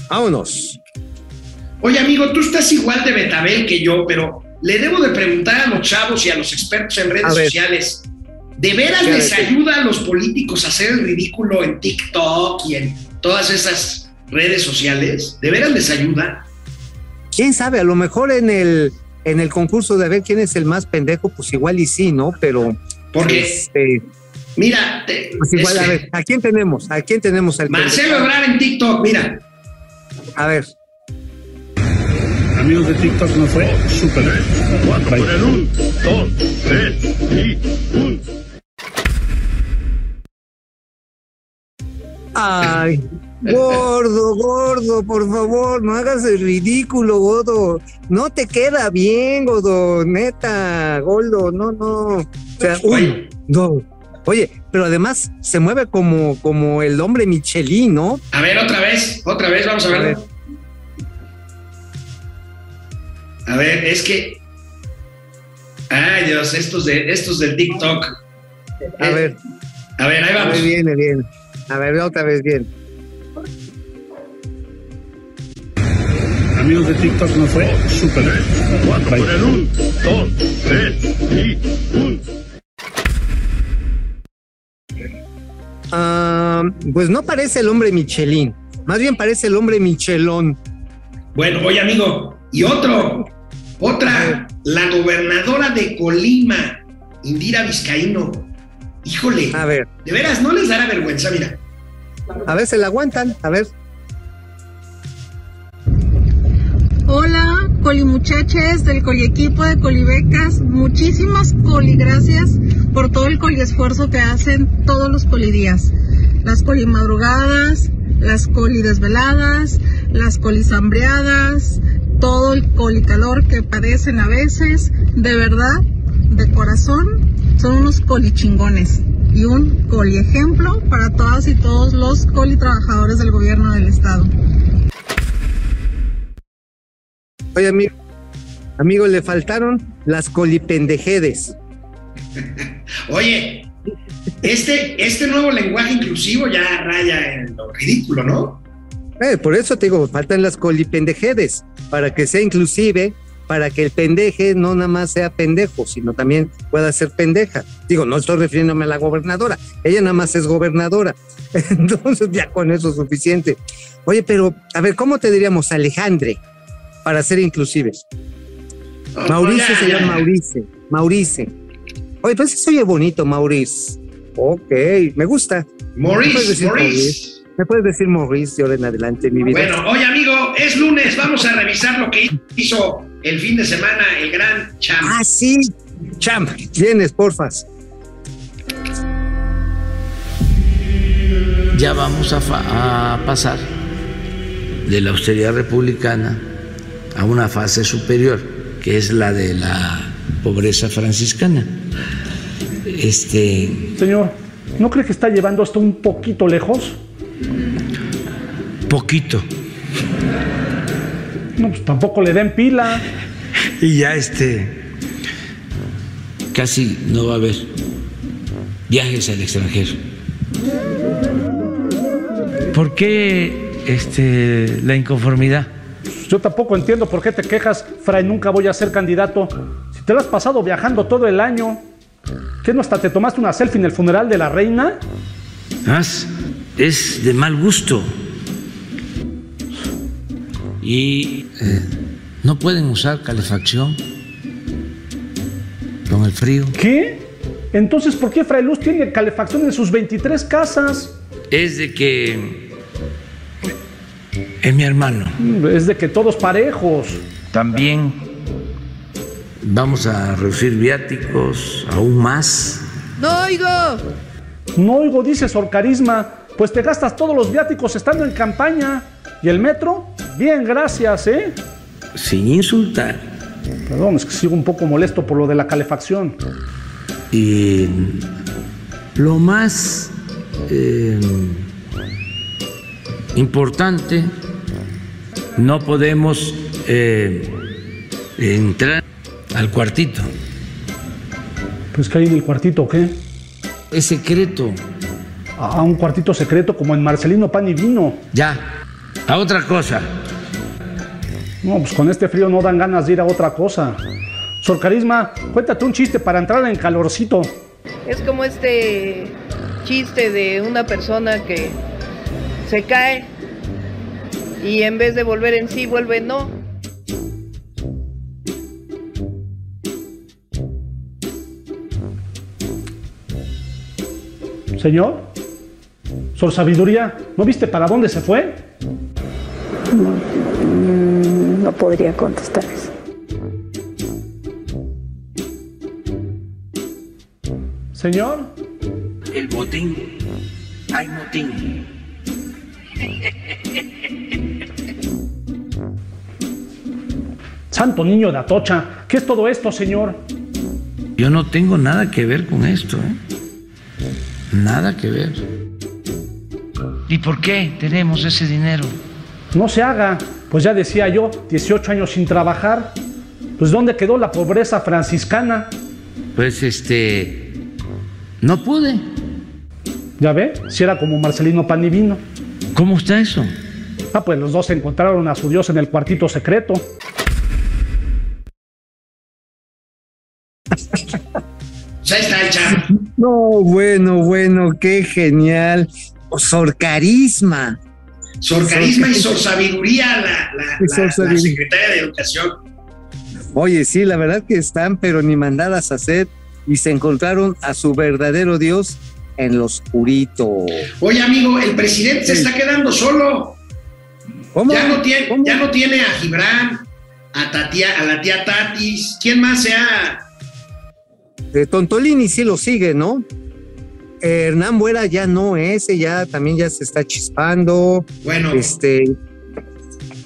Vámonos. Oye, amigo, tú estás igual de Betabel que yo, pero le debo de preguntar a los chavos y a los expertos en redes sociales, ¿de veras ¿Qué les ayuda a los políticos a hacer el ridículo en TikTok y en todas esas redes sociales? ¿De veras les ayuda? quién sabe, a lo mejor en el, en el concurso de ver quién es el más pendejo, pues igual y sí, ¿no? Pero, Porque, este, mira, te- pues igual, a este, ver, ¿a quién tenemos? ¿A quién tenemos al Marcelo pendejo? Ebrard en TikTok, mira, A ver, Amigos de TikTok, no fue súper. Bye. ay, gordo, gordo, por favor, no hagas el ridículo, gordo. No te queda bien, gordo, neta, gordo, no, no. O sea, Oye. uy, no. Oye, pero además se mueve como, como el hombre Michelin, ¿no? a ver otra vez, otra vez, vamos a ver. A ver, es que, ay Dios, estos de, estos del TikTok. A Eh, ver, A ver, ahí vamos. ver, viene, viene. A ver, otra vez bien. Amigos de TikTok, no fue súper. Bye. Ah, pues no parece el hombre Michelin, más bien parece el hombre Michelón. Bueno, oye amigo, y otro, otra, la gobernadora de Colima, Indira Vizcaíno. Híjole, A ver, de veras, no les dará vergüenza, mira. a ver, se la aguantan, a ver. Hola, colimuchaches del coliequipo de Colibecas. Muchísimas coligracias por todo el coliesfuerzo que hacen todos los colidías. Las colimadrugadas, las colidesveladas, las colisambreadas, todo el colicalor que padecen a veces. De verdad, de corazón, son unos colichingones y un coliejemplo para todas y todos los colitrabajadores del gobierno del estado. Oye, amigo, amigo, le faltaron las colipendejedes. Oye, este, este nuevo lenguaje inclusivo ya raya en lo ridículo, ¿no? Eh, por eso te digo, faltan las colipendejedes, para que sea inclusive, para que el pendeje no nada más sea pendejo, sino también pueda ser pendeja. Digo, no estoy refiriéndome a la gobernadora, ella nada más es gobernadora. Entonces ya con eso es suficiente. Oye, pero, a ver, ¿cómo te diríamos Alejandre para ser inclusives? Mauricio se llama Maurice. Maurice. Oye, pues se oye bonito, Maurice. Ok, me gusta. ¿Me puedes Maurice, Maurice. ¿Me puedes decir Maurice de ahora en adelante, mi vida? Bueno, oye amigo, es lunes, vamos a revisar lo que hizo el fin de semana el gran Cham. Ah, sí. Cham, vienes, porfas. ya vamos a, fa- a pasar de la austeridad republicana a una fase superior, que es la de la pobreza franciscana. Este, Señor, ¿No cree que está llevando esto un poquito lejos? Poquito. No, pues tampoco le den pila. Y ya este. Casi no va a haber viajes al extranjero. ¿Por qué este, la inconformidad? Yo tampoco entiendo por qué te quejas, Fray, nunca voy a ser candidato. Si te lo has pasado viajando todo el año, ¿qué no hasta te tomaste una selfie en el funeral de la reina? Más, es de mal gusto. Y eh, no pueden usar calefacción con el frío. ¿Qué? Entonces, ¿por qué Fray Luz tiene calefacción en sus 23 casas? Es de que es mi hermano. Es de que todos parejos. También vamos a reducir viáticos aún más. No oigo. No oigo, dice Sor Carisma. Pues te gastas todos los viáticos estando en campaña. ¿Y el metro? Bien, gracias, ¿eh? Sin insultar. Perdón, es que sigo un poco molesto por lo de la calefacción. Y lo más eh, importante, no podemos eh, entrar al cuartito. Pues que hay en el cuartito, ¿qué? Es secreto. A un cuartito secreto como en Marcelino Pan y Vino. Ya, a otra cosa. No, pues con este frío no dan ganas de ir a otra cosa. Sor Carisma, cuéntate un chiste para entrar en calorcito. Es como este chiste de una persona que se cae y en vez de volver en sí, vuelve no. Señor, Sor Sabiduría, ¿no viste para dónde se fue? No, mm, no podría contestar eso. Señor. El botín. Hay motín. Santo niño de Atocha, ¿qué es todo esto, señor? Yo no tengo nada que ver con esto, ¿eh? Nada que ver. ¿Y por qué tenemos ese dinero? No se haga, pues ya decía yo, 18 años sin trabajar. Pues ¿dónde quedó la pobreza franciscana? Pues este, no pude. ¿Ya ve? Si era como Marcelino Panivino. ¿Cómo está eso? Ah, pues los dos encontraron a su Dios en el cuartito secreto. Ya está hecha. No, bueno, bueno, qué genial. Sor Carisma. Sor Carisma y Sor Sabiduría, la, la, secretaria de Educación. Oye, sí, la verdad que están, pero ni mandadas a hacer, y se encontraron a su verdadero Dios en lo oscurito. Oye, amigo, el presidente se está quedando solo. ¿Cómo? Ya no tiene, ya no tiene a Gibran, a, Tatia, a la tía Tatis. ¿Quién más sea? De Tontolini sí lo sigue, ¿no? Eh, Hernán Buera ya no, ese ya también ya se está chispando. Bueno, Este,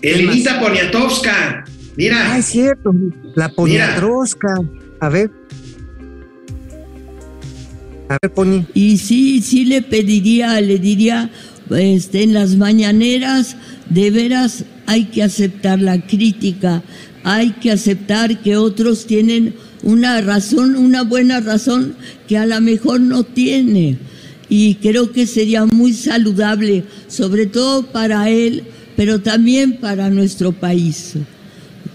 Elenita Poniatowska. Mira. ah, es cierto, la Poniatrosca. A ver. A ver, Poni. Y sí, sí le pediría, le diría, este, en las mañaneras, de veras hay que aceptar la crítica, hay que aceptar que otros tienen una razón, una buena razón que a lo mejor no tiene. Y creo que sería muy saludable, sobre todo para él, pero también para nuestro país.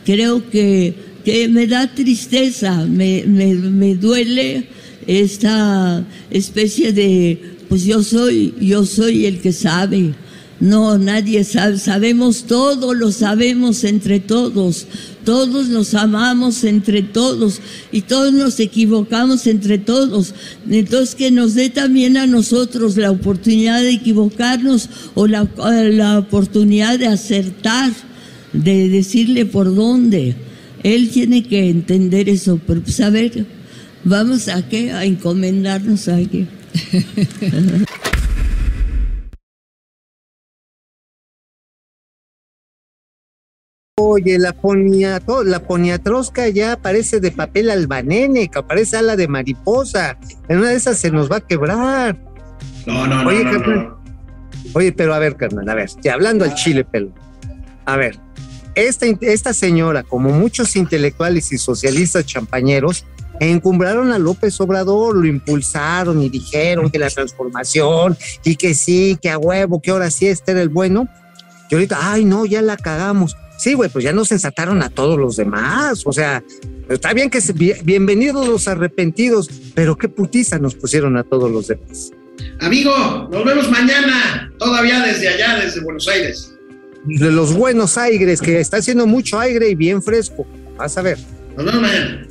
Creo que, que me da tristeza, me, me, me duele esta especie de, pues yo soy, yo soy el que sabe. No, nadie sabe, sabemos todo, lo sabemos entre todos, todos nos amamos entre todos y todos nos equivocamos entre todos. Entonces que nos dé también a nosotros la oportunidad de equivocarnos o la, la oportunidad de acertar, de decirle por dónde. Él tiene que entender eso, pero pues a ver, vamos a qué, a encomendarnos a qué. Oye, la poniato, la poniatrosca ya parece de papel albanene, que parece ala de mariposa. En una de esas se nos va a quebrar. No, no, no. Oye, no, carnal. no. Oye, pero a ver, carnal, a ver, ya hablando al chile, pelo. A ver, esta, esta señora, como muchos intelectuales y socialistas champañeros, encumbraron a López Obrador, lo impulsaron y dijeron que la transformación y que sí, que a huevo, que ahora sí este era el bueno. Y ahorita, ay, no, ya la cagamos. Sí, güey, pues ya nos ensataron a todos los demás. O sea, está bien que se, bien- bienvenidos los arrepentidos, pero qué putiza nos pusieron a todos los demás. Amigo, nos vemos mañana, todavía desde allá, desde Buenos Aires. De los buenos aires, que está haciendo mucho aire y bien fresco. Vas a ver. Nos vemos mañana.